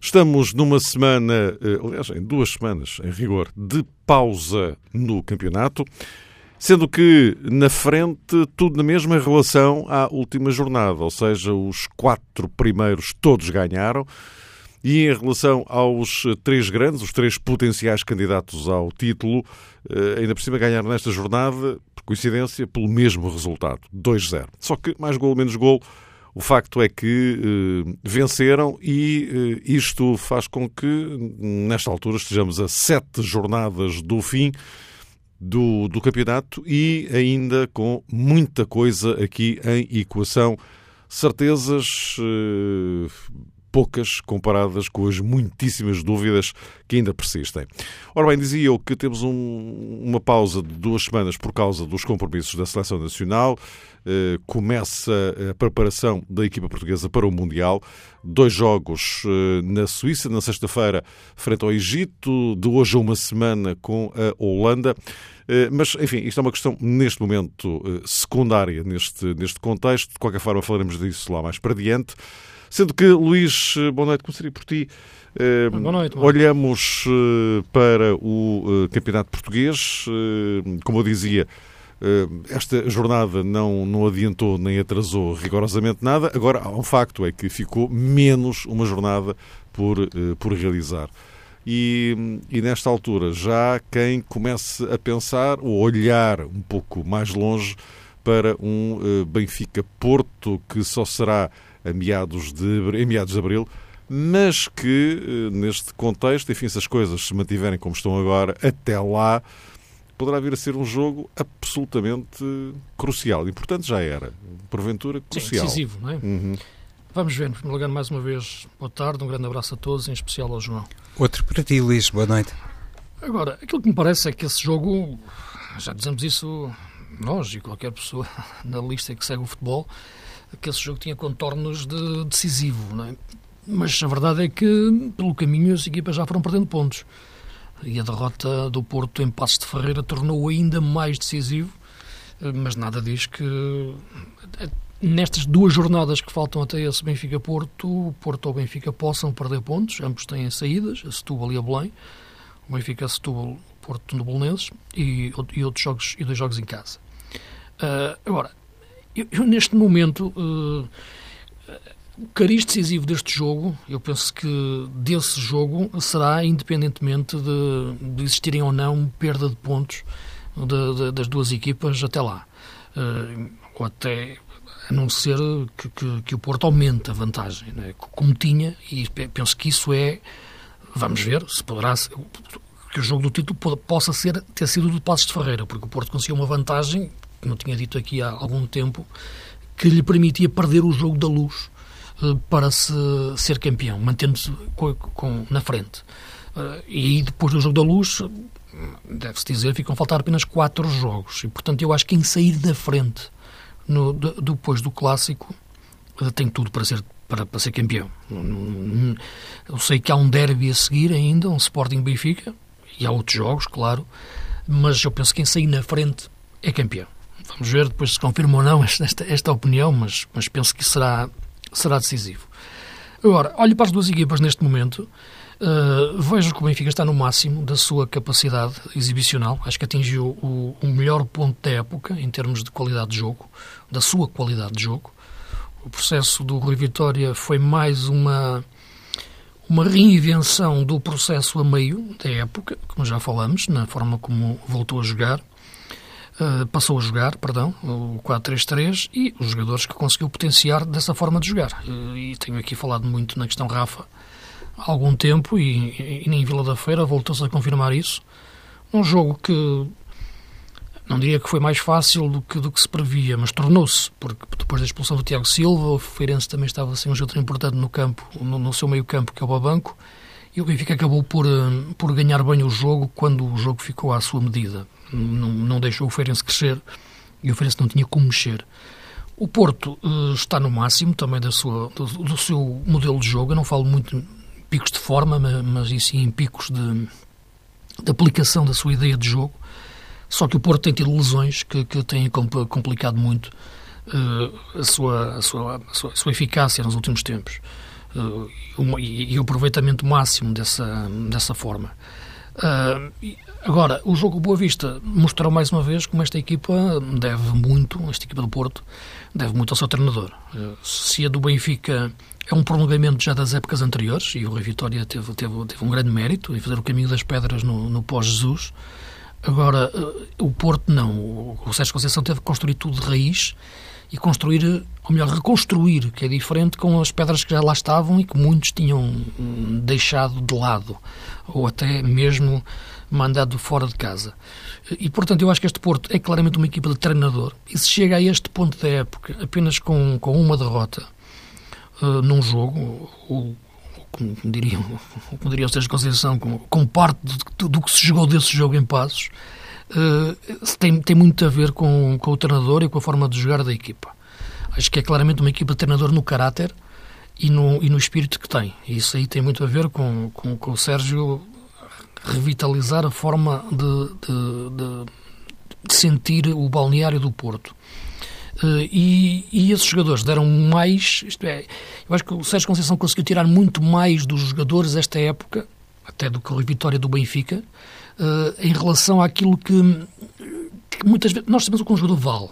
estamos numa semana, eh, aliás, em duas semanas, em rigor, de pausa no campeonato, sendo que na frente tudo na mesma relação à última jornada, ou seja, os quatro primeiros todos ganharam. E em relação aos três grandes, os três potenciais candidatos ao título, eh, ainda por cima ganharam nesta jornada, por coincidência, pelo mesmo resultado, 2-0. Só que mais gol, menos gol, o facto é que eh, venceram e eh, isto faz com que, nesta altura, estejamos a sete jornadas do fim do, do campeonato e ainda com muita coisa aqui em equação. Certezas, eh, poucas comparadas com as muitíssimas dúvidas que ainda persistem. Ora bem, dizia eu que temos um, uma pausa de duas semanas por causa dos compromissos da Seleção Nacional. Uh, começa a preparação da equipa portuguesa para o Mundial. Dois jogos uh, na Suíça, na sexta-feira, frente ao Egito, de hoje a uma semana com a Holanda. Uh, mas, enfim, isto é uma questão, neste momento, secundária neste, neste contexto. De qualquer forma, falaremos disso lá mais para diante. Sendo que, Luís, eh, boa noite, começaria por ti. Eh, boa noite. Olhamos eh, para o Campeonato Português. Como eu dizia, esta jornada não, não adiantou nem atrasou rigorosamente nada. Agora, um facto, é que ficou menos uma jornada por, por realizar. E, e, nesta altura já quem comece a pensar ou olhar um pouco mais longe para um Benfica-Porto que só será a meados de, em meados de abril, mas que eh, neste contexto, enfim, se as coisas se mantiverem como estão agora, até lá poderá vir a ser um jogo absolutamente crucial. E, portanto, já era, porventura, crucial. Sim, decisivo, não é? Uhum. Vamos ver, me lugar mais uma vez, boa tarde, um grande abraço a todos, em especial ao João. Outro para ti, Luís, boa noite. Agora, aquilo que me parece é que esse jogo, já dizemos isso nós e qualquer pessoa na lista que segue o futebol, que esse jogo tinha contornos de decisivo, não é? Mas a verdade é que, pelo caminho, as equipas já foram perdendo pontos. E a derrota do Porto em Passos de Ferreira tornou-o ainda mais decisivo, mas nada diz que nestas duas jornadas que faltam até esse Benfica-Porto, Porto ou Benfica possam perder pontos, ambos têm saídas, a Setúbal e a Belém, o Benfica, Setúbal, Porto no Bolonenses e, e outros jogos e dois jogos em casa. Uh, agora, eu, eu neste momento, uh, o cariz decisivo deste jogo, eu penso que desse jogo será independentemente de, de existirem ou não perda de pontos de, de, das duas equipas até lá. Uh, ou até a não ser que, que, que o Porto aumente a vantagem, né? como tinha, e penso que isso é, vamos ver, se poderá que o jogo do título possa ser, ter sido do Passos de Ferreira, porque o Porto conseguiu uma vantagem que não tinha dito aqui há algum tempo, que lhe permitia perder o jogo da luz uh, para se ser campeão, mantendo-se na frente. Uh, e depois do jogo da luz, deve-se dizer, ficam a faltar apenas quatro jogos. E, portanto, eu acho que em sair da frente no, de, depois do clássico uh, tem tudo para ser para, para ser campeão. Eu sei que há um derby a seguir ainda, um Sporting Benfica, e há outros jogos, claro, mas eu penso que quem sair na frente é campeão. Vamos ver depois se confirma ou não esta, esta opinião, mas, mas penso que será, será decisivo. Agora, olho para as duas equipas neste momento. Uh, vejo que o Benfica está no máximo da sua capacidade exibicional. Acho que atingiu o, o, melhor ponto da época em termos de qualidade de jogo, da sua qualidade de jogo. O processo do Rui Vitória foi mais uma, uma reinvenção do processo a meio da época, como já falamos, na forma como voltou a jogar. Uh, passou a jogar, perdão, o 4-3-3 e os jogadores que conseguiu potenciar dessa forma de jogar. Uh, e tenho aqui falado muito na questão Rafa há algum tempo e, e, em Vila da Feira voltou-se a confirmar isso. Um jogo que não diria que foi mais fácil do que, do que se previa, mas tornou-se, porque depois da expulsão do Tiago Silva, o Feirense também estava sem um jogador importante no campo, no, no seu meio campo, que é o Babanco, E o Benfica acabou por, uh, por ganhar bem o jogo quando o jogo ficou à sua medida. Não, não deixou o Feirense crescer e o Feirense não tinha como mexer. O Porto uh, está no máximo também da sua, do, do, seu modelo de jogo. Eu não falo muito em picos de forma, mas, mas sim em picos de, de aplicação da sua ideia de jogo. Só que o Porto tem tido lesões que, que têm complicado muito uh, a, sua, a, sua, a, sua, a, sua, eficácia nos últimos tempos uh, e, o aproveitamento máximo dessa, dessa forma. Uh, agora, o jogo Boa Vista mostrou mais uma vez como esta equipa deve muito, esta equipa do Porto, deve muito ao seu treinador. se a do Benfica é um prolongamento já das épocas anteriores, e o Rui Vitória teve, teve, teve um grande mérito em fazer o caminho das pedras no, no pós-Jesus, Agora, eh, o Porto não. O Sérgio Conceição teve que construir tudo de raiz e construir, ou melhor, reconstruir, que é diferente com as pedras que já lá estavam e que muitos tinham deixado de lado, ou até mesmo mandado fora de casa. E, portanto, eu acho que este Porto é claramente uma equipa de treinador. E se chega a este ponto da época apenas com, com uma derrota uh, num jogo, o, como diriam, como diriam os Conceição, com, com parte do, do, que se jogou desse jogo em passos, uh, tem, tem muito a ver com, com o treinador e com a forma de jogar da equipa. Acho que é claramente uma equipa de treinador no caráter e no, e no espírito que tem. E isso aí tem muito a ver com, com, com o Sérgio revitalizar a forma de, de, de, de sentir o balneário do Porto. Uh, e, e, esses jogadores deram mais. Isto é, eu acho que o Sérgio Conceição conseguiu tirar muito mais dos jogadores esta época, até do que a vitória do Benfica, uh, em relação àquilo que, que, muitas vezes. Nós sabemos o que um jogador vale.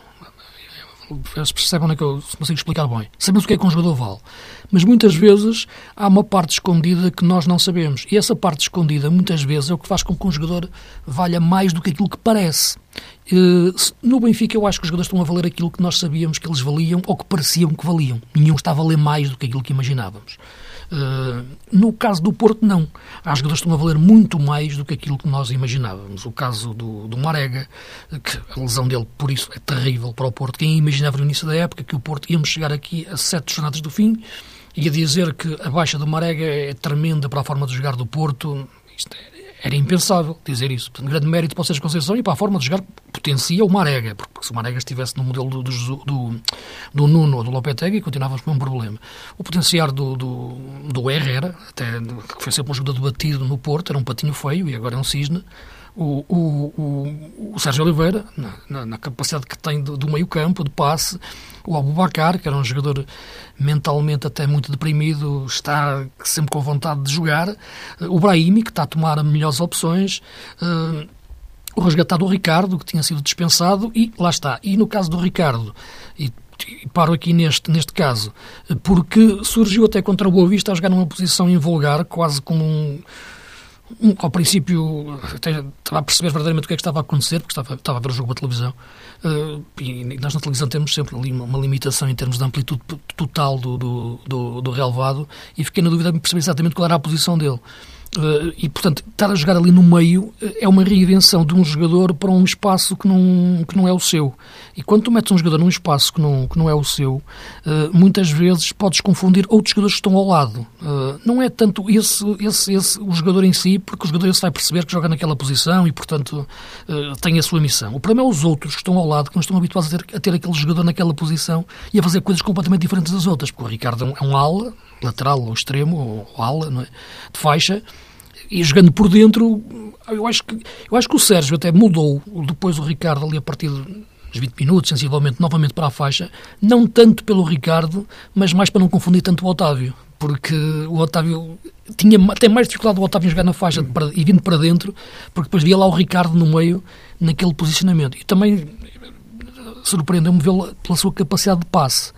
Eles percebem é que eu consigo explicar bem. Sabemos o que é que um jogador vale. Mas muitas vezes há uma parte escondida que nós não sabemos. E essa parte escondida, muitas vezes, é o que faz com que um jogador valha mais do que aquilo que parece. No Benfica, eu acho que os jogadores estão a valer aquilo que nós sabíamos que eles valiam ou que pareciam que valiam. Nenhum está a valer mais do que aquilo que imaginávamos. No caso do Porto, não. Há jogadores que estão a valer muito mais do que aquilo que nós imaginávamos. O caso do, do Marega, que a lesão dele, por isso, é terrível para o Porto. Quem imaginava no início da época que o Porto íamos chegar aqui a sete jornadas do fim e a dizer que a baixa do Marega é tremenda para a forma de jogar do Porto, isto é era impensável dizer isso. Portanto, grande mérito para o Sérgio Conceição e para a forma de jogar potencia o Marega, porque se o Marega estivesse no modelo do, do, do, do Nuno ou do Lopetegui, continuávamos com um problema. O potenciar do, do, do Herrera, até, que foi sempre um jogador debatido no Porto, era um patinho feio e agora é um cisne, o, o, o, Sérgio Oliveira, na, na, capacidade que tem do, do meio campo, de passe, o Abubacar, que era um jogador mentalmente até muito deprimido, está sempre com vontade de jogar, o Brahimi, que está a tomar melhores opções, uh, o resgatado Ricardo, que tinha sido dispensado, e lá está. E no caso do Ricardo, e paro aqui neste, neste caso, porque surgiu até contra o Boa Vista a jogar numa posição invulgar, quase como um ao princípio, até estava a perceber verdadeiramente o que é que estava a acontecer, porque estava, estava a ver o jogo pela televisão. Uh, e nós na televisão temos sempre ali uma, limitação em termos de amplitude total do, do, do, do relevado, e fiquei na dúvida de perceber exatamente qual era a posição dele. Uh, e, portanto, estar a jogar ali no meio eh, é uma reinvenção de um jogador para um espaço que não, que não é o seu. E quando tu metes um jogador num espaço que não, que não é o seu, uh, muitas vezes podes confundir outros jogadores que estão ao lado. Não é tanto esse, esse, esse, o jogador em si, porque o jogador esse vai perceber que joga naquela posição e, portanto, tem a sua missão. O problema é os outros que estão ao lado, que não estão habituados a ter, a ter aquele jogador naquela posição e a fazer coisas completamente diferentes das outras. Porque o Ricardo é um é ala, lateral ou extremo, ou ala, é? de faixa, e jogando por dentro, eu acho que, eu acho que o Sérgio até mudou depois o Ricardo ali a partir dos 20 minutos, sensivelmente, novamente para a faixa, não tanto pelo Ricardo, mas mais para não confundir tanto o Otávio, porque o Otávio tinha até mais dificuldade o Otávio em jogar na faixa para, e vindo para dentro, porque depois via lá o Ricardo no meio, naquele posicionamento. E também surpreendeu-me vê-lo pela sua capacidade de passe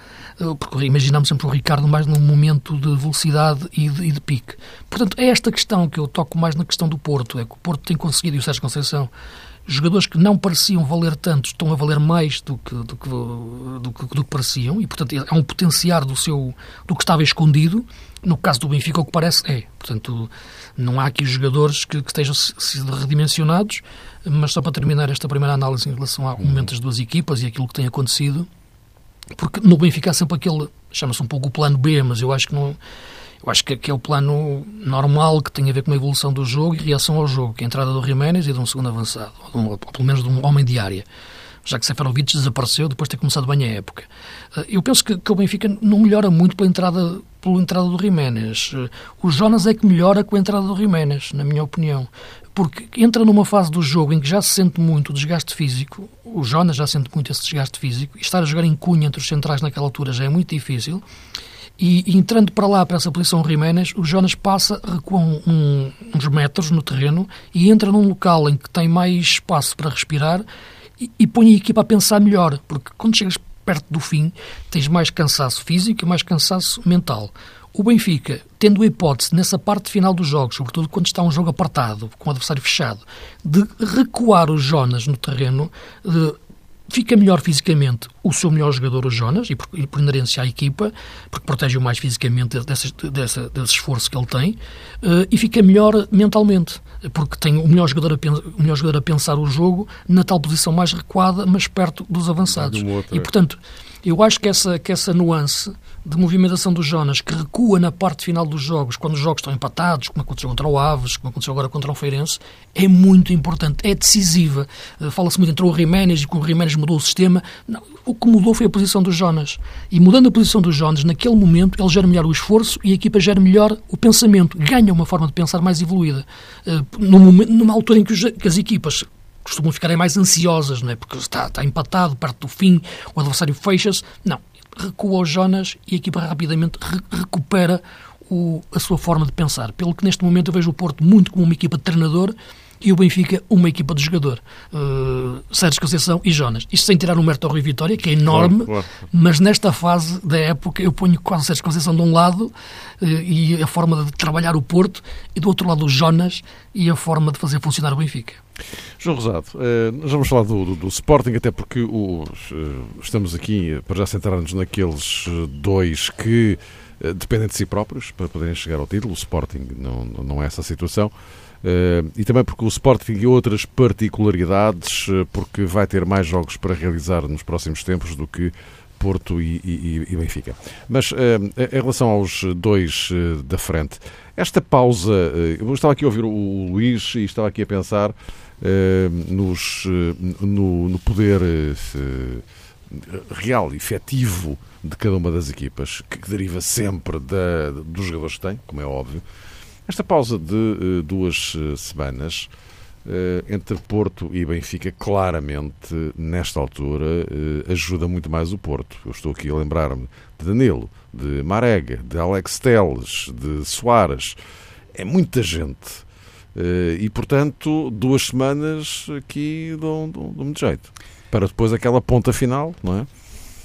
porque imaginamos sempre o Ricardo mais num momento de velocidade e de, e de, pique. Portanto, é esta questão que eu toco mais na questão do Porto, é que o Porto tem conseguido, e o Sérgio Conceição, jogadores que não pareciam valer tanto estão a valer mais do que, do que, do que, do que pareciam, e portanto é um potenciar do, seu, do que estava escondido. No caso do Benfica, o que parece é. Portanto, não há aqui jogadores que, que estejam sido redimensionados, mas só para terminar esta primeira análise em relação ao momento das duas equipas e aquilo que tem acontecido, porque no Benfica há sempre aquele, chama-se um pouco o plano B, mas eu acho que não. Eu acho que, é o plano normal que tem a ver com a evolução do jogo e reação ao jogo, que é a entrada do Jiménez e de um segundo avançado, ou, um, ou pelo menos de um homem de área já que Seferovic desapareceu depois de ter começado bem a época. Eh, eu penso que, que, o Benfica não melhora muito pela entrada, pela entrada do Jiménez. Eh, o Jonas é que melhora com a entrada do Jiménez, na minha opinião. Porque entra numa fase do jogo em que já se sente muito o desgaste físico, o Jonas já sente muito esse desgaste físico, e estar a jogar em cunha entre os centrais naquela altura já é muito difícil. E, entrando para lá, para essa posição Jiménez, o Jonas passa, recua um, uns metros no terreno e entra num local em que tem mais espaço para respirar e, e põe a equipa a pensar melhor, porque quando chegas perto do fim tens mais cansaço físico e mais cansaço mental. O Benfica, tendo a hipótese, nessa parte final dos jogos, sobretudo quando está um jogo apartado, com o adversário fechado, de recuar os Jonas no terreno, fica melhor fisicamente o seu melhor jogador, o Jonas, e por, e por inerência à equipa, porque protege-o mais fisicamente desse, desse, desse, esforço que ele tem, uh, e fica melhor mentalmente, porque tem o melhor, jogador a, o melhor jogador a pensar o jogo na tal posição mais recuada, mas perto dos avançados. E, portanto, eu acho que essa, que essa nuance de movimentação do Jonas, que recua na parte final dos jogos, quando os jogos estão empatados, como aconteceu contra o Aves, como aconteceu agora contra o Feirense, é muito importante, é decisiva. Eh, fala-se muito entre o Jiménez e que o Jiménez mudou o sistema. Não, o que mudou foi a posição do Jonas. E mudando a posição do Jonas, naquele momento, ele gera melhor o esforço e a equipa gera melhor o pensamento, ganha uma forma de pensar mais evoluída. Eh, numa altura em que, as equipas costumam ficarem mais ansiosas, não é? Porque está, está empatado, perto do fim, o adversário fecha-se. Não, recua o Jonas e a equipa rapidamente re recupera o, a sua forma de pensar. Pelo que neste momento eu vejo o Porto muito como uma equipa de treinador e o Benfica uma equipa de jogador. Uh, Sérgio Conceição e Jonas. Isto sem tirar o mérito ao Rui Vitória, que é enorme, claro, claro. mas nesta fase da época eu ponho quase Sérgio Conceição de um lado uh, e a forma de trabalhar o Porto e do outro lado o Jonas e a forma de fazer funcionar o Benfica. João Rosado, uh, nós vamos falar do, do, do Sporting, até porque os, estamos aqui para já centrar-nos naqueles dois que dependem de si próprios para poderem chegar ao título. O Sporting não, não é essa situação. Uh, e também porque o Sporting tem outras particularidades, uh, porque vai ter mais jogos para realizar nos próximos tempos do que Porto e, e, e Benfica. Mas uh, em relação aos dois da frente, esta pausa, eu estava aqui a ouvir o Luís e estava aqui a pensar nos, no, no, poder real, efetivo de cada uma das equipas, que deriva sempre da, dos jogadores que têm, como é óbvio, esta pausa de uh, duas uh, semanas uh, entre Porto e Benfica, claramente, nesta altura, ajuda muito mais o Porto. Eu estou aqui a lembrar-me de Danilo, de Marega, de Alex Teles, de Soares. É muita gente. e, portanto, duas semanas aqui dão, dão, dão muito jeito. Para depois aquela ponta final, não é?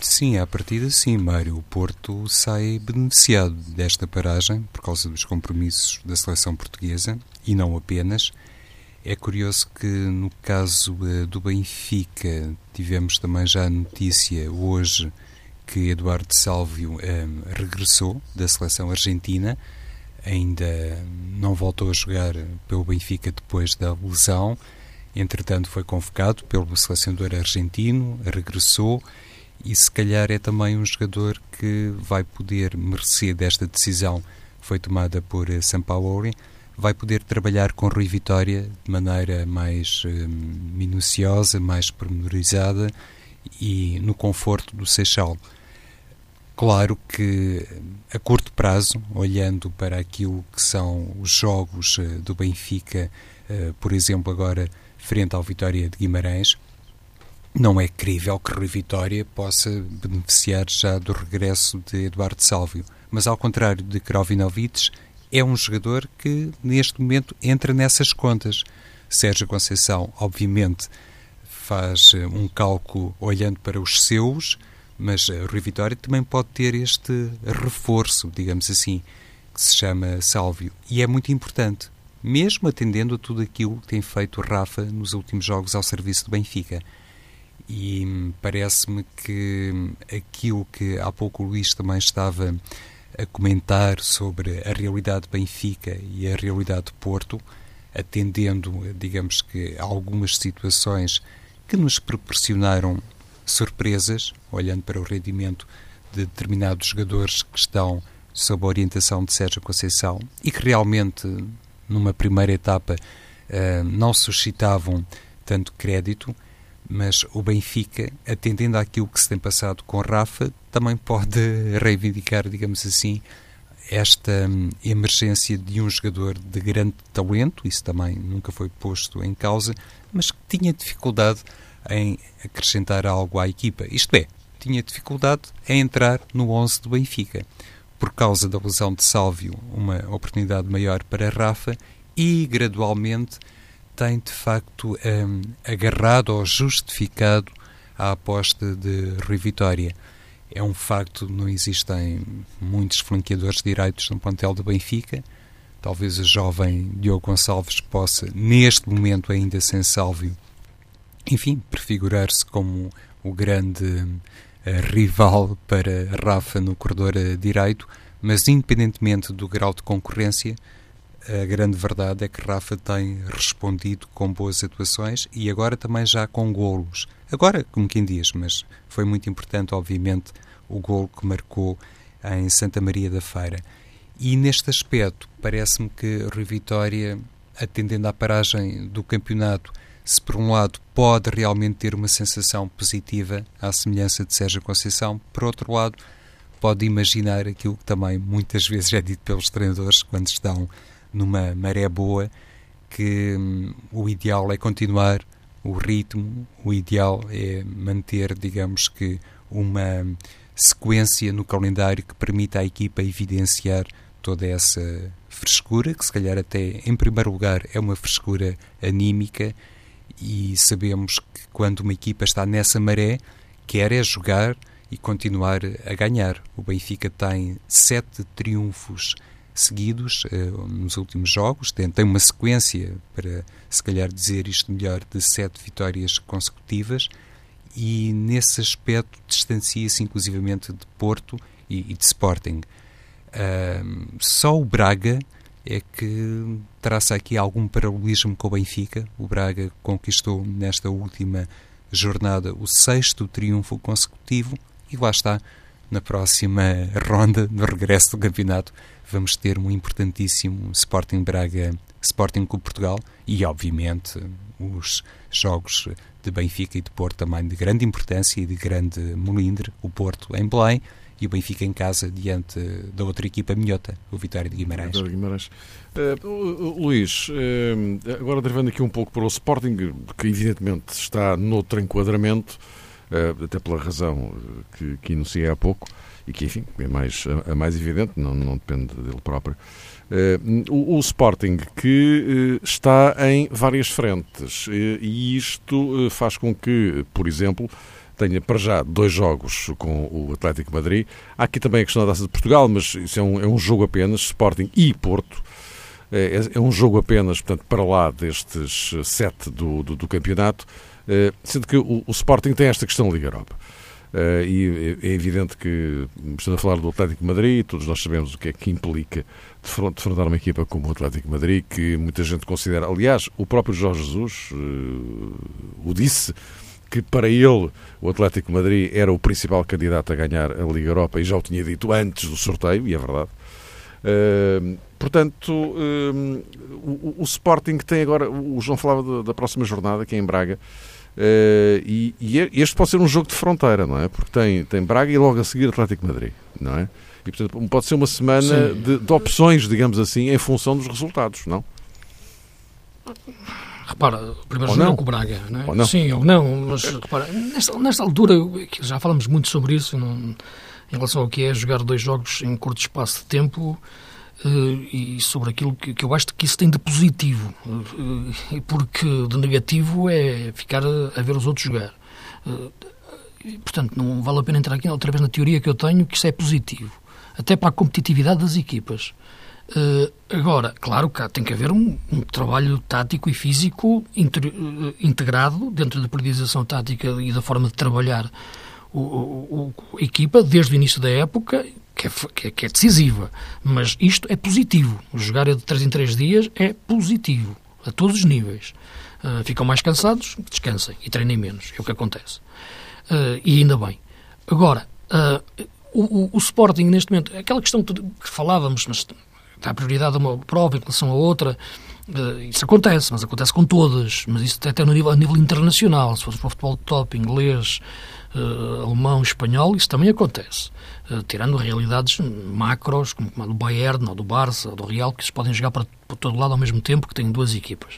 Sim, à partida sim, Mário. O Porto sai beneficiado desta paragem por causa dos compromissos da seleção portuguesa e não apenas. É curioso que no caso uh, do Benfica tivemos também já a notícia hoje que Eduardo Sálvio um, eh, regressou da seleção argentina, ainda não voltou a jogar pelo Benfica depois da lesão, entretanto foi convocado pelo selecionador argentino, regressou e se calhar é também um jogador que vai poder merecer desta decisão que foi tomada por eh, Sampaoli, vai poder trabalhar com Rui Vitória de maneira mais um, minuciosa, mais pormenorizada e no conforto do Seixal. Claro que a curto prazo, olhando para aquilo que são os jogos eh, do Benfica, uh, por exemplo, agora frente ao Vitória de Guimarães, não é crível que Rui Vitória possa beneficiar já do regresso de Eduardo Sálvio. Mas, ao contrário de Krovinovic, é um jogador que, neste momento, entra nessas contas. Sérgio Conceição, obviamente, faz eh, um cálculo olhando para os seus, mas eh, Rui Vitória também pode ter este reforço, digamos assim, que se chama Sálvio. E é muito importante, mesmo atendendo a tudo aquilo que tem feito Rafa nos últimos jogos ao serviço do Benfica e parece-me que aquilo que há pouco o Luís também estava a comentar sobre a realidade de Benfica e a realidade de Porto, atendendo, digamos que, a algumas situações que nos proporcionaram surpresas, olhando para o rendimento de determinados jogadores que estão sob a orientação de Sérgio Conceição e que realmente, numa primeira etapa, uh, não suscitavam tanto crédito, mas o Benfica, atendendo àquilo que se tem passado com Rafa, também pode reivindicar, digamos assim, esta hum, emergência de um jogador de grande talento, isso também nunca foi posto em causa, mas que tinha dificuldade em acrescentar algo à equipa. Isto é, tinha dificuldade em entrar no 11 do Benfica. Por causa da lesão de Sálvio, uma oportunidade maior para Rafa e gradualmente tem de facto um, agarrado ou justificado a aposta de Rui Vitória. É um facto, não existem muitos flanqueadores direitos no plantel do Benfica. Talvez o jovem Diogo Gonçalves possa, neste momento ainda sem Sálvio, enfim, prefigurar-se como o grande uh, rival para Rafa no corredor uh, direito, mas independentemente do grau de concorrência, a grande verdade é que Rafa tem respondido com boas atuações e agora também já com golos. Agora, como quem diz, mas foi muito importante, obviamente, o golo que marcou em Santa Maria da Feira. E neste aspecto, parece-me que Rui Vitória, atendendo à paragem do campeonato, se por um lado pode realmente ter uma sensação positiva, à semelhança de Sérgio Conceição, por outro lado, pode imaginar aquilo que também muitas vezes é dito pelos treinadores quando estão numa maré boa, que hum, o ideal é continuar o ritmo, o ideal é manter, digamos que, uma sequência no calendário que permita à equipa evidenciar toda essa frescura, que se calhar até em primeiro lugar é uma frescura anímica e sabemos que quando uma equipa está nessa maré, quer é jogar e continuar a ganhar. O Benfica tem sete triunfos seguidos uh, nos últimos jogos. Tem, tem uma sequência, para se calhar dizer isto melhor, de sete vitórias consecutivas e nesse aspecto distancia-se inclusivamente de Porto e, e de Sporting. Só o Braga é que traça aqui algum paralelismo com o Benfica. O Braga conquistou nesta última jornada o sexto triunfo consecutivo e lá está, na próxima ronda, no regresso do campeonato, vamos ter um importantíssimo Sporting Braga, Sporting Clube Portugal e, obviamente, os jogos de Benfica e de Porto também de grande importância e de grande melindre, o Porto em Belém e o Benfica em casa diante da outra equipa minhota, o Vitória de Guimarães. Vitória de Guimarães. Uh, Luís, uh, agora derivando aqui um pouco para o Sporting, que evidentemente está noutro enquadramento, até pela razão que, que enunciei há pouco, e que, enfim, é mais, a, mais evidente, não, não depende dele próprio. Uh, o, o, Sporting que está em várias frentes e isto faz com que, por exemplo, tenha para já dois jogos com o Atlético Madrid. Há aqui também a questão da Taça de Portugal, mas isso é um, é um jogo apenas, Sporting e Porto. É, é, um jogo apenas, portanto, para lá destes sete do, do, do campeonato, sendo que o, o Sporting tem esta questão da Liga Europa. Uh, e é evidente que, estamos a falar do Atlético Madrid, todos nós sabemos o que é que implica defrontar uma equipa como o Atlético Madrid, que muita gente considera. Aliás, o próprio Jorge Jesus uh, o disse, que para ele o Atlético Madrid era o principal candidato a ganhar a Liga Europa e já o tinha dito antes do sorteio, e é verdade. Uh, portanto, o, o, Sporting tem agora, o João falava da, da próxima jornada, que é em Braga, Uh, e, e, este pode ser um jogo de fronteira, não é? Porque tem, tem Braga e logo a seguir Atlético Madrid, não é? E portanto pode ser uma semana de, de, opções, digamos assim, em função dos resultados, não? Repara, primeiro jogo com o Braga, não é? Ou não. Sim ou não, mas repara, nesta, nesta altura, já falamos muito sobre isso, não, em relação ao que é jogar dois jogos em curto espaço de tempo, e sobre aquilo que, que, eu acho que isso tem de positivo, uh, porque de negativo é ficar a, ver os outros jogar. Uh, portanto, não vale a pena entrar aqui outra vez na teoria que eu tenho, que isso é positivo, até para a competitividade das equipas. agora, claro que tem que haver um, um trabalho tático e físico inter, integrado dentro da periodização tática e da forma de trabalhar o, a equipa desde o início da época que é, que é, decisiva. Mas isto é positivo. Jogar de 3 em 3 dias é positivo, a todos os níveis. Uh, ficam mais cansados, descansem e treinem menos. É o que acontece. Uh, e ainda bem. Agora, uh, o, o, o, Sporting, neste momento, aquela questão que falávamos, mas dá prioridade a uma prova em relação a outra, isso acontece, mas acontece com todas, mas isso até no nível, a nível internacional, se for para o futebol top, inglês, uh, alemão, espanhol, isso também acontece. Uh, tirando realidades macros, como a do Bayern, ou do Barça, ou do Real, que se podem jogar para, para todo lado ao mesmo tempo, que têm duas equipas.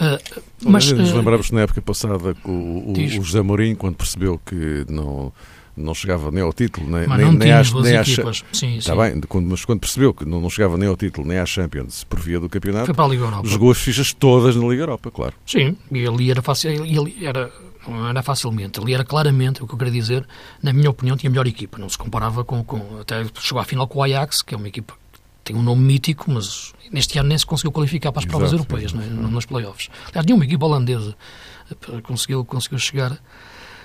Uh, mas nos lembramos na época passada que o, o, o José Mourinho, quando percebeu que não não chegava nem ao título, nem, mas nem, nem às, nem às sim, Está bem, quando, mas quando percebeu que não, não chegava nem ao título, nem à Champions, por via do campeonato, Foi para a Liga Europa. jogou as fichas todas na Liga Europa, claro. Sim, e ali era fácil, ali era, não era facilmente, ali era claramente, o que eu queria dizer, na minha opinião, tinha a melhor equipa, não se comparava com, com até chegou à final com o Ajax, que é uma equipa que tem um nome mítico, mas neste ano nem se conseguiu qualificar para as provas Exato, europeias, não é? nos playoffs. Aliás, nenhuma equipa holandesa conseguiu, conseguiu chegar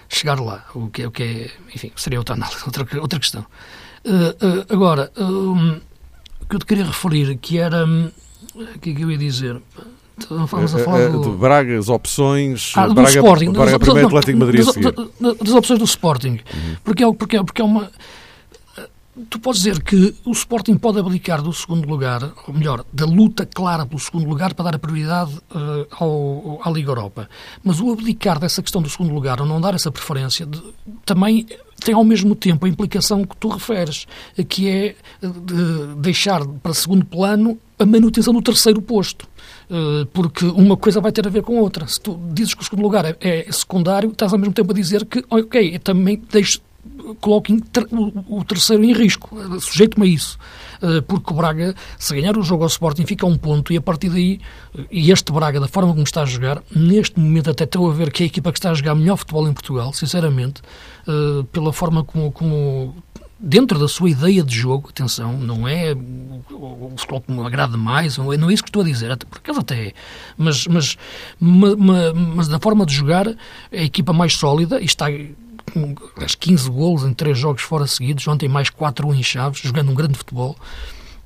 chegar lá, o que é, o que é enfim, seria outra análise, outra, outra questão. Uh, uh, agora, um, o que eu te queria referir, que era, um, o que é que eu ia dizer? Vamos a falar do... de Braga, as opções, ah, do Braga, Sporting, Braga das, primeiro, Atlético Madrid das, das, opções do Sporting, uhum. porque, é, porque, é, porque é uma tu podes dizer que o Sporting pode abdicar do segundo lugar, ou melhor, da luta clara pelo segundo lugar para dar a prioridade uh, ao, à Liga Europa. Mas o abdicar dessa questão do segundo lugar, ou não dar essa preferência, de, também tem ao mesmo tempo a implicação que tu referes, que é de deixar para segundo plano a manutenção do terceiro posto. Uh, porque uma coisa vai ter a ver com outra. Se tu dizes que o segundo lugar é, é secundário, estás ao mesmo tempo a dizer que, ok, também deixo coloco o terceiro em risco, sujeito-me a isso. Eh, porque o Braga, se ganhar o jogo ao Sporting, fica a um ponto e a partir daí, e este Braga, da forma como está a jogar, neste momento até estou a ver que é a equipa que está a jogar melhor futebol em Portugal, sinceramente, eh, pela forma como, como dentro da sua ideia de jogo, atenção, não é o futebol que me agrada mais, não é, não é isso que estou a dizer, até, por acaso até é, mas, mas, mas, mas da forma de jogar, é a equipa mais sólida e está com 15 golos em 3 jogos fora seguidos, ontem mais 4 em Chaves, jogando um grande futebol.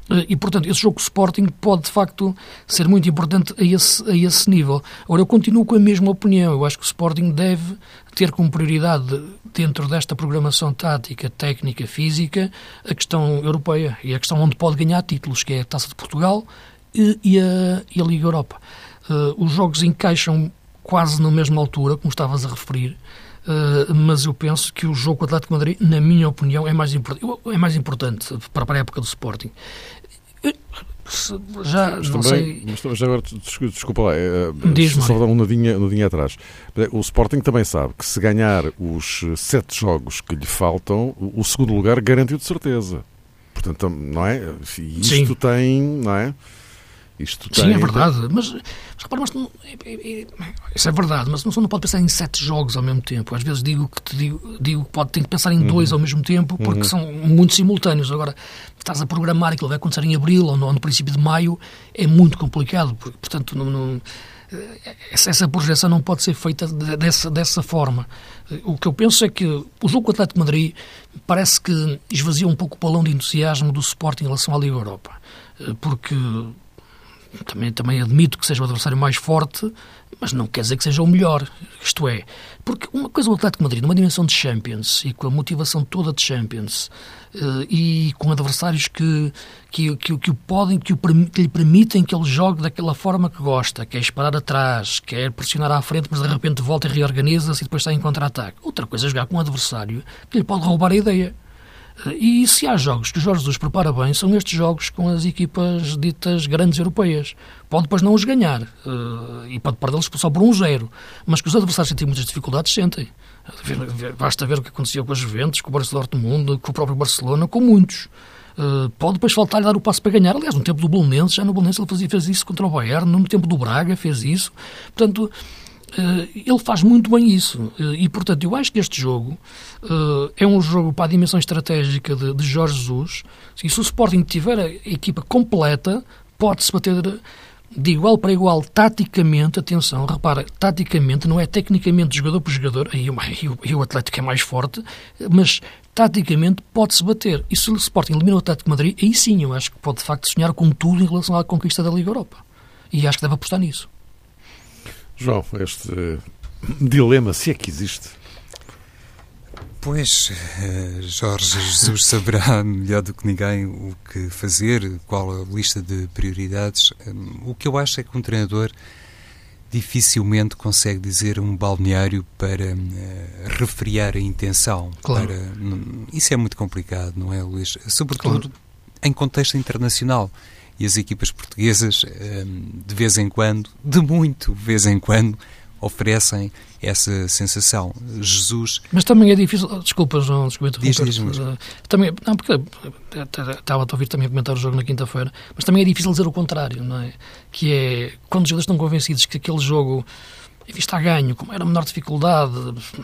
Eh, e, portanto, esse jogo Sporting pode, de facto, ser muito importante a esse, a esse nível. Agora, eu continuo com a mesma opinião. Eu acho que o Sporting deve ter como prioridade, dentro desta programação tática, técnica, física, a questão europeia e a questão onde pode ganhar títulos, que é a Taça de Portugal e, e, a, e a, Liga Europa. Uh, os jogos encaixam quase na mesma altura, como estavas a referir, Uh, mas eu penso que o jogo com o Atlético Madrid, na minha opinião, é mais, é mais importante para a época do Sporting. Já mas não também, sei. Mas agora, desculpa lá, é, só dar um nadinha, nadinha atrás. O Sporting também sabe que se ganhar os sete jogos que lhe faltam, o segundo lugar garantiu de certeza. Portanto, não é? Isto Sim. tem, não é? Isto Sim, é verdade, mas, mas repara, mas é, isso é verdade, mas não, não pode pensar em sete jogos ao mesmo tempo. Às vezes digo que te digo, digo que pode ter que pensar em uhum. dois ao mesmo tempo, porque uhum. são muito simultâneos. Agora, estás a programar aquilo vai acontecer em abril ou no, no princípio de maio, é muito complicado, portanto, não, não essa projeção não pode ser feita dessa, dessa forma. O que eu penso é que o jogo com o Atlético de Madrid parece que esvazia um pouco o balão de entusiasmo do Sporting em relação à Liga Europa. Porque também, também admito que seja o adversário mais forte, mas não quer dizer que seja o melhor. Isto é, porque uma coisa o Atlético Madrid, numa dimensão de Champions e com a motivação toda de Champions uh, e com adversários que, que, que, que o podem, que, o, que lhe permitem que ele jogue daquela forma que gosta, quer esperar atrás, quer pressionar à frente, mas de repente volta e reorganiza-se e depois está em contra-ataque. Outra coisa é jogar com um adversário que lhe pode roubar a ideia. E se há jogos que o Jorge Jesus prepara bem, são estes jogos com as equipas ditas grandes europeias. Pode depois não os ganhar uh, e pode perdê-los só por um zero, mas que os adversários sentem muitas dificuldades, sentem. Basta ver o que aconteceu com as Juventus, com o Barcelona Dortmund, com o próprio Barcelona, com muitos. Uh, pode depois faltar-lhe dar o passo para ganhar. Aliás, no tempo do Bolonense, já no Bolonense ele fazia, fez isso contra o Bayern, no tempo do Braga fez isso. Portanto, ele faz muito bem isso. Uh, e, portanto, eu acho que este jogo uh, é um jogo para a dimensão estratégica de, Jorge Jesus. E se o Sporting tiver a equipa completa, pode-se bater de igual para igual taticamente. Atenção, repara, taticamente, não é tecnicamente jogador por jogador, aí, aí o Atlético é mais forte, mas taticamente pode-se bater. E se o Sporting elimina o Atlético de Madrid, aí sim eu acho que pode de facto sonhar com tudo em relação à conquista da Liga Europa. E acho que deve apostar nisso. João, este dilema, se é que existe. Pois, eh, Jorge Jesus saberá melhor do que ninguém o que fazer, qual a lista de prioridades. Hum, o que eu acho é que um treinador dificilmente consegue dizer um balneário para uh, refriar a intenção. Claro. Para, isso é muito complicado, não é, Luís? Sobretudo claro. em contexto internacional. E as equipas portuguesas, um, de vez em quando, de muito vez em quando, oferecem essa sensação. Jesus. Mas também é difícil. Desculpa, João, desculpa diz, diz, Também, não, porque estava a ouvir também a comentar o jogo na quinta-feira, mas também é difícil dizer o contrário, não é? Que é quando os jogadores estão convencidos que aquele jogo está a ganho, como era a menor dificuldade,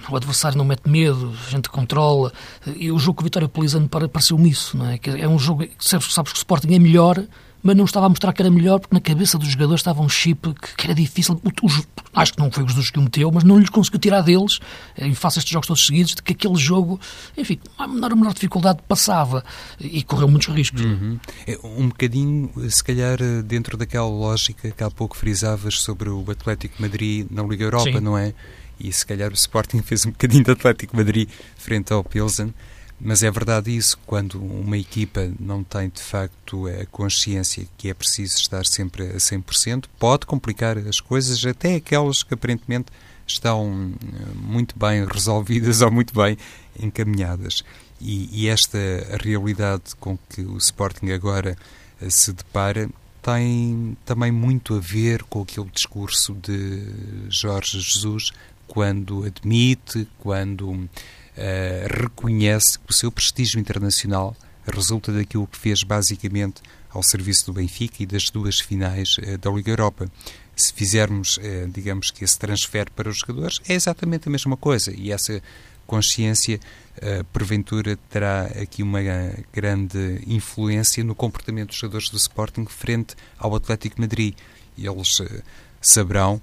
o adversário não mete medo, a gente controla, e o jogo com o Vitória Polizano pareceu-me isso, não é? Que é um jogo, sabes, sabes que o Sporting é melhor, mas não estava a mostrar que era melhor, porque na cabeça dos jogadores estava um chip que, que era difícil. Os, acho que não foi os dos que o meteu, mas não lhes conseguiu tirar deles, e faça estes jogos todos seguidos, de que aquele jogo, enfim, a menor, a menor dificuldade passava e correu muitos riscos. Uhum. É, um bocadinho, se calhar, dentro daquela lógica que há pouco frisavas sobre o Atlético Madrid na Liga Europa, Sim. não é? E se calhar o Sporting fez um bocadinho de Atlético Madrid frente ao Pilsen. Mas é verdade isso, quando uma equipa não tem de facto a consciência que é preciso estar sempre a 100%, pode complicar as coisas, até aquelas que aparentemente estão eh, muito bem resolvidas ou muito bem encaminhadas. E, e esta realidade com que o Sporting agora eh, se depara tem também muito a ver com aquele discurso de Jorge Jesus quando admite, quando uh, reconhece que o seu prestígio internacional resulta daquilo que fez basicamente ao serviço do Benfica e das duas finais uh, da Liga Europa. Se fizermos, uh, digamos que esse transfer para os jogadores, é exatamente a mesma coisa e essa consciência, porventura, terá aqui uma grande influência no comportamento dos jogadores do Sporting frente ao Atlético Madrid. Eles saberão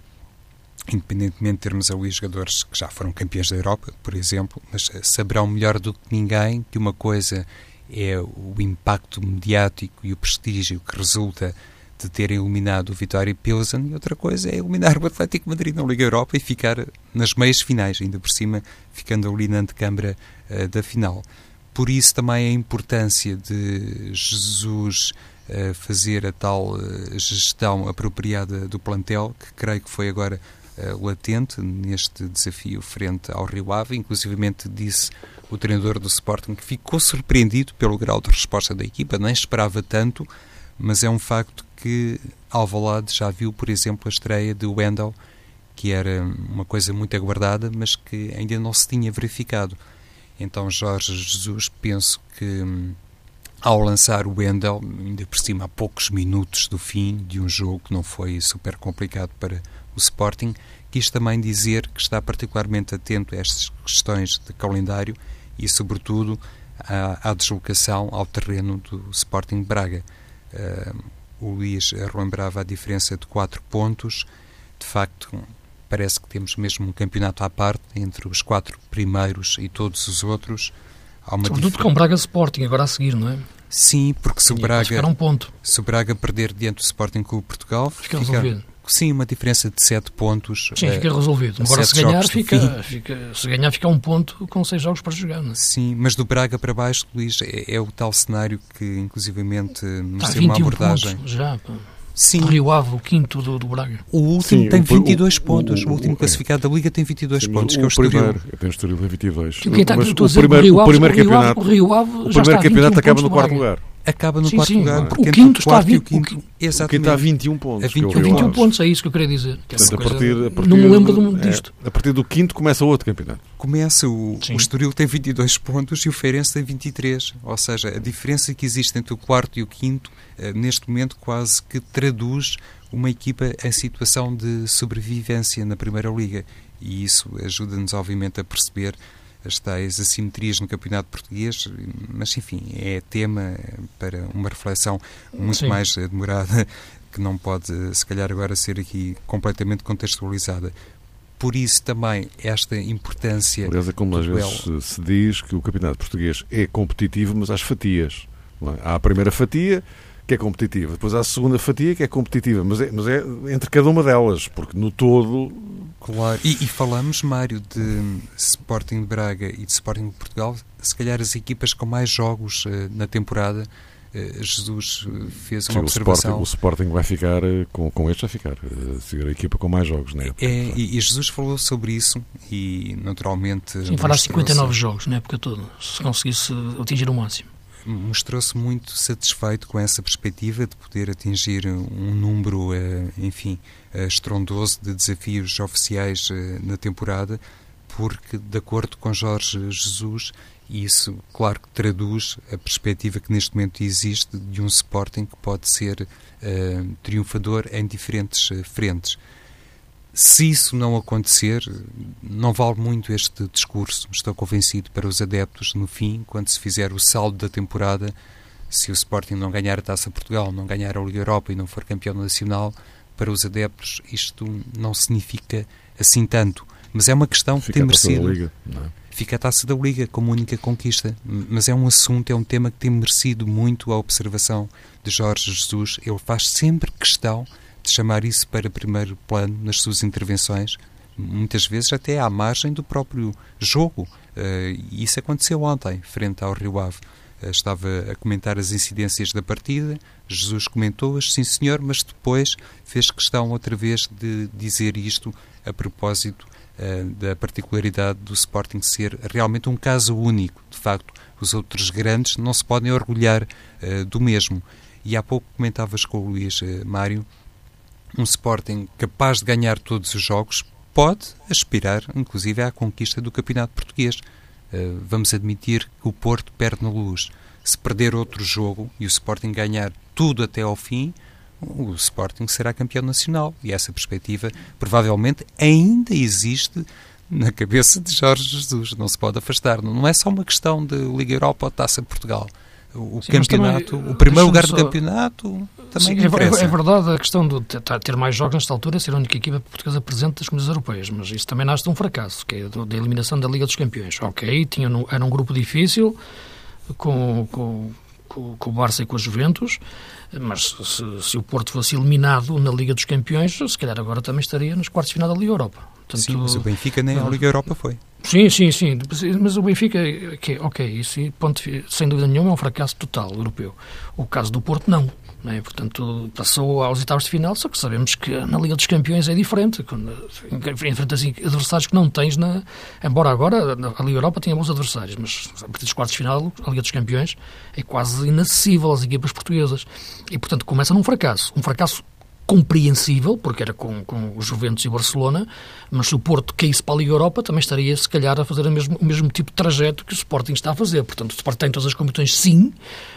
independentemente de termos ali jogadores que já foram campeões da Europa, por exemplo, mas eh, saberão melhor do que ninguém que uma coisa é o impacto mediático e o prestígio que resulta de terem eliminado o Vitória Pilsen e outra coisa é eliminar o Atlético Madrid na Liga Europa e ficar nas meias finais, ainda por cima ficando ali na antecâmara uh, da final. Por isso também a importância de Jesus uh, fazer a tal uh, gestão apropriada do plantel, que creio que foi agora latente neste desafio frente ao Rio Ave. Inclusivamente disse o treinador do Sporting que ficou surpreendido pelo grau de resposta da equipa, nem esperava tanto, mas é um facto que Alvalade já viu, por exemplo, a estreia de Wendel, que era uma coisa muito aguardada, mas que ainda não se tinha verificado. Então Jorge Jesus, penso que hum, ao lançar o Wendel, ainda por cima a poucos minutos do fim de um jogo que não foi super complicado para o Sporting, quis também dizer que está particularmente atento a estas questões de calendário e, sobretudo, à, à deslocação ao terreno do Sporting Braga. Uh, o Luís relembrava a diferença de 4 pontos. De facto, parece que temos mesmo um campeonato à parte entre os quatro primeiros e todos os outros. Há uma Sobretudo dif... com Braga Sporting, agora a seguir, não é? Sim, porque se o Braga, um ponto. se o Braga perder diante do Sporting Clube Portugal, fica, fica sim, uma diferença de 7 pontos. Sim, fica resolvido. Agora, se ganhar, fica, fica, se ganhar, fica um ponto com 6 jogos para jogar. Não é? Sim, mas do Braga para baixo, Luís, é, é o tal cenário que, inclusivamente, nos tá, uma abordagem. Pontos, já, Sim. O Rio Ave, o quinto do, do Braga. O último Sim, tem 22 o, pontos. O, o, último classificado da Liga tem 22 Sim, pontos, que é o Estoril. Primeiro, tem o Estoril tem 22. Que, que, tá, mas o, primeiro, o, primeiro campeonato, o Rio Ave, o primeiro campeonato acaba no quarto lugar acaba no sim, quarto sim, lugar. O quinto está a 20, o quinto, o, o quinto a 21 pontos. A 21, 21 pontos, é isso que eu queria dizer. Que Portanto, a partir, a partir, não me lembro é, disto. a partir do quinto começa outro campeonato. Começa, o, o Estoril tem 22 pontos e o Feirense tem 23. Ou seja, a diferença que existe entre o quarto e o quinto, eh, neste momento, quase que traduz uma equipa em situação de sobrevivência na Primeira Liga. E isso ajuda-nos, obviamente, a perceber as tais assimetrias no campeonato português, mas enfim, é tema para uma reflexão muito Sim. mais demorada, que não pode, se calhar, agora ser aqui completamente contextualizada. Por isso também esta importância. Aliás, é como às vezes se diz que o campeonato português é competitivo, mas às fatias. É? Há a primeira fatia, que é competitiva. Depois há a segunda fatia que é competitiva, mas é, mas é entre cada uma delas, porque no todo. Claro. E, e falamos, Mário, de Sporting de Braga e de Sporting de Portugal, se calhar as equipas com mais jogos uh, na temporada. Uh, Jesus fez uma Sim, observação. O Sporting, o Sporting vai ficar, uh, com, com este, vai ficar a equipa com mais jogos, né? É, e, e, Jesus falou sobre isso e, naturalmente. Sim, fará 59 jogos na época toda, se conseguisse atingir o máximo mostrou-se muito satisfeito com essa perspectiva de poder atingir um número, eh, enfim, eh, estrondoso de desafios oficiais eh, na temporada, porque, de acordo com Jorge Jesus, isso, claro que traduz a perspectiva que neste momento existe de um Sporting que pode ser triunfador em diferentes frentes. Se isso não acontecer, não vale muito este discurso, estou convencido, para os adeptos, no fim, quando se fizer o saldo da temporada, se o Sporting não ganhar a Taça Portugal, não ganhar a Liga Europa e não for campeão nacional, para os adeptos isto não significa assim tanto. Mas é uma questão que Fica tem merecido. Liga, é? Fica a Taça da Liga como única conquista. Mas é um assunto, é um tema que tem merecido muito a observação de Jorge Jesus. Ele faz sempre questão de chamar isso para primeiro plano nas suas intervenções, muitas vezes até à margem do próprio jogo. Uh, e isso aconteceu ontem, frente ao Rio Ave. Uh, estava a comentar as incidências da partida, Jesus comentou-as, sim senhor, mas depois fez questão outra vez de dizer isto a propósito uh, da particularidade do Sporting ser realmente um caso único. De facto, os outros grandes não se podem orgulhar do mesmo. E há pouco comentavas com o Luís Mário um Sporting capaz de ganhar todos os jogos pode aspirar, inclusive, à conquista do Campeonato Português. Uh, vamos admitir que o Porto perde na luz. Se perder outro jogo e o Sporting ganhar tudo até ao fim, o Sporting será campeão nacional. E essa perspectiva provavelmente ainda existe na cabeça de Jorge Jesus. Não se pode afastar. Não é só uma questão de Liga Europa ou Taça Portugal o Sim, campeonato, também, o primeiro lugar só... do campeonato também Sim, é, é, é, verdade a questão de ter mais jogos nesta altura, ser a única equipa portuguesa presente das comunidades europeias, mas isso também nasce de um fracasso, que é da eliminação da Liga dos Campeões. Ok, tinha, era um grupo difícil, com, com, com, com o Barça e com a Juventus, mas se, se, o Porto fosse eliminado na Liga dos Campeões, se calhar agora também estaria nos quartos de final da Liga Europa. Portanto, sim, mas o Benfica nem a Liga Europa foi. Sim, sim, sim. Mas o Benfica, okay, ok, isso ponto, sem dúvida nenhuma é um fracasso total europeu. O caso do Porto, não. É? Portanto, passou aos oitavos de final, só que sabemos que na Liga dos Campeões é diferente. Enfrentas adversários que não tens na. Embora agora a Liga Europa tenha bons adversários, mas a partir dos quartos de final, a Liga dos Campeões é quase inacessível às equipas portuguesas. E, portanto, começa num fracasso. Um fracasso compreensível, porque era com, com o Juventus e o Barcelona, mas se o Porto caísse para a Liga Europa, também estaria, se calhar, a fazer o mesmo, o mesmo tipo de trajeto que o Sporting está a fazer. Portanto, o Sporting tem todas as competições, sim,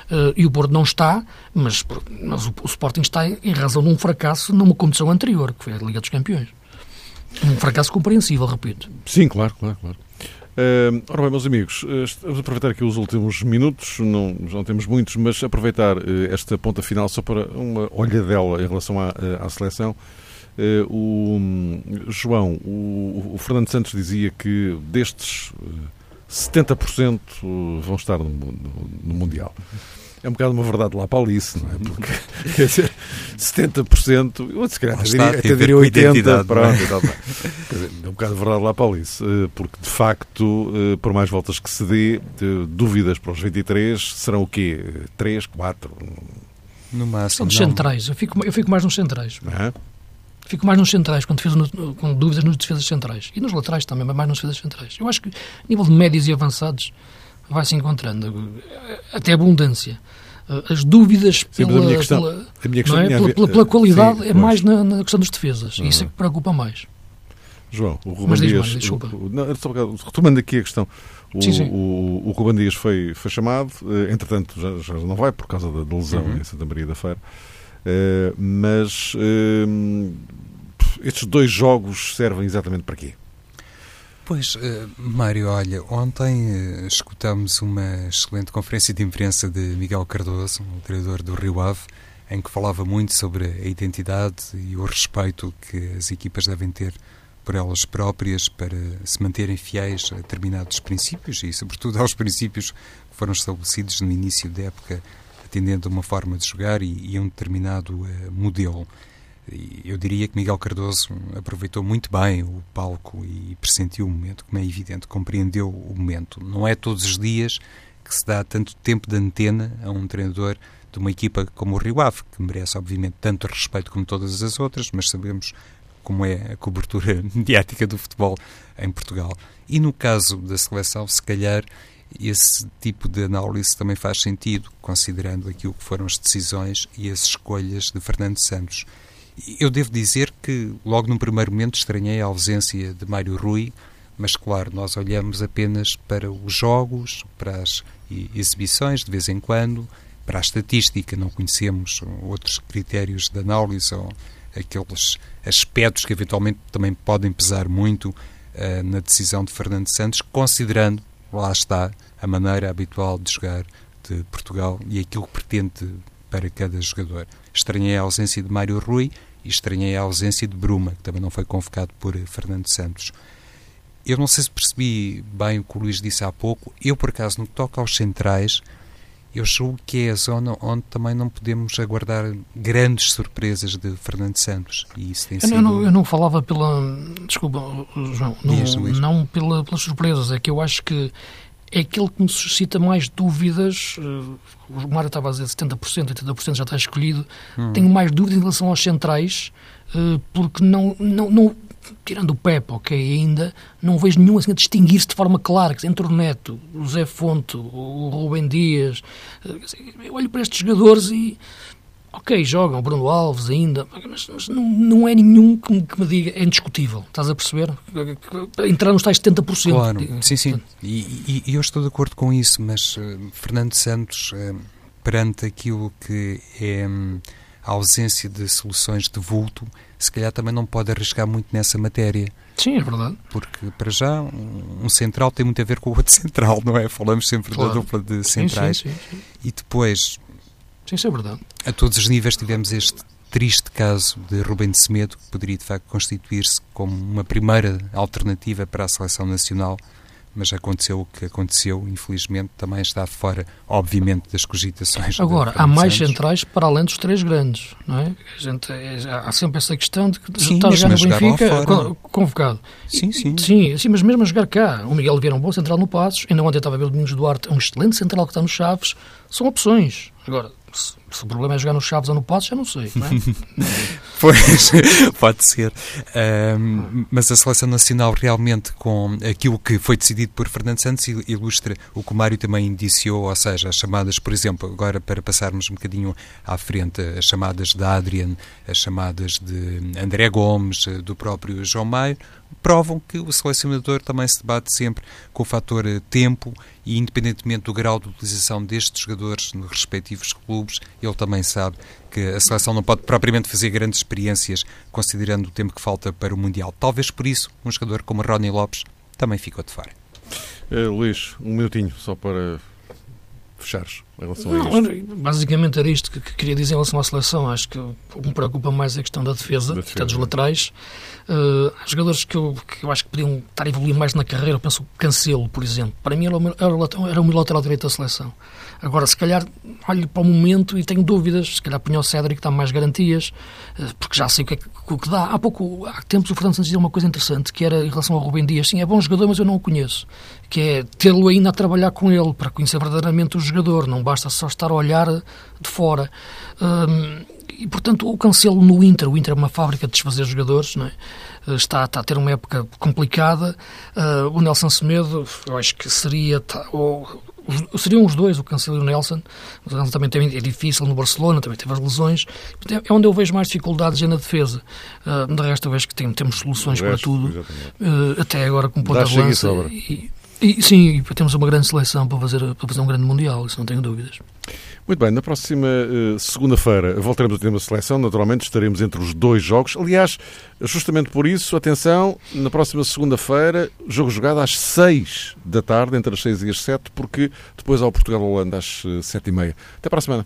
uh, e o Porto não está, mas, mas o, o, Sporting está em razão de um fracasso numa competição anterior, que foi a Liga dos Campeões. Um fracasso compreensível, repito. Sim, claro, claro, claro. Uh, ora bem, meus amigos, uh, vamos aproveitar aqui os últimos minutos, não, não temos muitos, mas aproveitar uh, esta ponta final só para uma olhadela em relação à, à seleção. o um, João, o, o, Fernando Santos dizia que destes 70% vão estar no, no, no Mundial é um bocado uma verdade lá para Alice, não é? Porque, quer dizer, 70%, eu se calhar até diria, até diria 80%, pronto, é? Bocado de verdade lá para Alice, eh, porque de facto, eh, por mais voltas que se dê, dúvidas para os 23 serão o quê? 3, 4? No máximo. São dos centrais, eu fico, eu fico mais nos centrais. É? Fico mais nos centrais, com, defesa no, com dúvidas nos defesas centrais. E nos laterais também, mas mais nos defesas centrais. Eu acho que, a nível de médios e avançados, vai-se encontrando até abundância. As dúvidas sim, pela, minha questão, pela, a minha questão é? pela, pela, pela, qualidade sim, é mais na, na, questão dos defesas. Uhum. Isso é que preocupa mais. João, o Ruben Dias. Mais, desculpa. O, não, retomando aqui a questão, o, sim, sim. o, o Ruben Dias foi, foi chamado, eh, entretanto já, já não vai por causa da, da lesão uhum. em Santa Maria da Feira, uh, mas uh, estes dois jogos servem exatamente para quê? Pois, uh, Mário, olha, ontem uh, escutamos uma excelente conferência de imprensa de Miguel Cardoso, o treinador do Rio Ave, em que falava muito sobre a identidade e o respeito que as equipas devem ter por elas próprias para se manterem fiéis a determinados princípios e, sobretudo, aos princípios que foram estabelecidos no início da época atendendo a uma forma de jogar e, e a um determinado uh, modelo. Eu diria que Miguel Cardoso aproveitou muito bem o palco e pressentiu o momento, como é evidente, compreendeu o momento. Não é todos os dias que se dá tanto tempo de antena a um treinador de uma equipa como o Rio Ave, que merece, obviamente, tanto respeito como todas as outras, mas sabemos como é a cobertura mediática do futebol em Portugal. E no caso da seleção, se calhar esse tipo de análise também faz sentido, considerando aquilo que foram as decisões e as escolhas de Fernando Santos. Eu devo dizer que, logo no primeiro momento, estranhei a ausência de Mário Rui, mas, claro, nós olhamos apenas para os jogos, para as exibições, de vez em quando, para a estatística, não conhecemos outros critérios de análise ou aqueles aspectos que eventualmente também podem pesar muito uh, na decisão de Fernando Santos, considerando, lá está, a maneira habitual de jogar de Portugal e aquilo que pretende para cada jogador. Estranhei a ausência de Mário Rui e estranhei a ausência de Bruma, que também não foi convocado por Fernando Santos. Eu não sei se percebi bem o que o Luís disse há pouco. Eu, por acaso, no que toca aos centrais, eu julgo que é a zona onde também não podemos aguardar grandes surpresas de Fernando Santos. E isso tem eu, sido... eu, não, eu não falava pela. Desculpa, João. Não, não pela, pelas surpresas. É que eu acho que é aquele que me suscita mais dúvidas. Eh, o Mário estava a dizer 70%, 80% já está escolhido. Hum. Tenho mais dúvidas em relação aos centrais, eh, porque não, não, não, tirando o Pepe, ok, ainda não vejo nenhum assim a distinguir-se de forma clara, que entre o Neto, o Zé Fonte, o Rubem Dias, eh, eu olho para estes jogadores e ok, jogam, Bruno Alves ainda, mas, mas não, não, é nenhum que me, que me, diga, é indiscutível, estás a perceber? Entrar nos tais 70%. Claro, sim, sim, e, e, e, eu estou de acordo com isso, mas uh, Fernando Santos, uh, perante aquilo que é um, a ausência de soluções de vulto, se calhar também não pode arriscar muito nessa matéria. Sim, é verdade. Porque, para já, um, um central tem muito a ver com o outro central, não é? Falamos sempre claro. da dupla de centrais. Sim, sim, sim, e depois. Sim, isso é verdade. A todos os níveis tivemos este triste caso de Rubem de Semedo, que poderia de facto constituir-se como uma primeira alternativa para a seleção nacional mas aconteceu o que aconteceu, infelizmente, também está fora, obviamente, das cogitações. Agora, há mais centrais para além dos três grandes, não é? A gente, é, há sempre essa questão de que sim, está a jogar no Benfica, convocado. Sim, sim. Sim, sim, mas mesmo a jogar cá, o Miguel Vieira é um bom central no Passos, ainda ontem estava a ver o Domingos Duarte, um excelente central que está nos Chaves, são opções. Agora, se, se, o problema é jogar nos Chaves ou no Passos, já não sei. Não é? pois, pode ser. Um, mas a seleção nacional realmente, com aquilo que foi decidido por Fernando Santos, ilustra o que o Mário também indiciou, ou seja, as chamadas, por exemplo, agora para passarmos um bocadinho à frente, as chamadas de Adrian, as chamadas de André Gomes, do próprio João Maio, provam que o selecionador também se debate sempre com o fator tempo e, independentemente do grau de utilização destes jogadores nos respectivos clubes, ele também sabe que a seleção não pode propriamente fazer grandes experiências considerando o tempo que falta para o Mundial. Talvez por isso um jogador como Ronnie Lopes também ficou de fora. Uh, Luís, um minutinho só para fechares em relação não, a isto? Basicamente era isto que, que, queria dizer em relação à seleção. Acho que o que me preocupa mais é a questão da defesa, da defesa. dos laterais. Uh, há jogadores que eu, que eu acho que podiam estar a evoluir mais na carreira. Eu penso Cancelo, por exemplo. Para mim era o, era o, era o meu lateral direito da seleção. Agora, se calhar, olho para o momento e tenho dúvidas. Se calhar punha o Cédric, dá mais garantias, uh, porque já sei o que, é, o que dá. Há pouco, há tempos, o Fernando Santos dizia uma coisa interessante, que era em relação ao Rubem Dias. Sim, é bom jogador, mas eu não o conheço. Que é tê-lo ainda a trabalhar com ele, para conhecer verdadeiramente o jogador. Não basta só estar a olhar de fora. Um, e, portanto, o Cancelo no Inter, o Inter é uma fábrica de desfazer jogadores, não é? Eh, está, está a ter uma época complicada. Uh, o Nelson Semedo, eu acho que seria. Ou, seriam os dois, o Cancelo e o Nelson. O Nelson também tem, é difícil no Barcelona, também teve as lesões. É onde eu vejo mais dificuldades é na defesa. Uh, de resto, eu vejo que tem, temos soluções resto, para tudo. Uh, até agora com ponta de lança. E, e, sim, temos uma grande seleção para fazer, para fazer um grande Mundial, isso não tenho dúvidas. Muito bem, na próxima uh, segunda-feira voltaremos ao tema seleção. Naturalmente estaremos entre os dois jogos. Aliás, justamente por isso, atenção, na próxima segunda-feira, jogo jogado às 6 da tarde, entre as 6 e as 7, porque depois ao Portugal-Holanda às 7 eh, e meia. Até para a semana.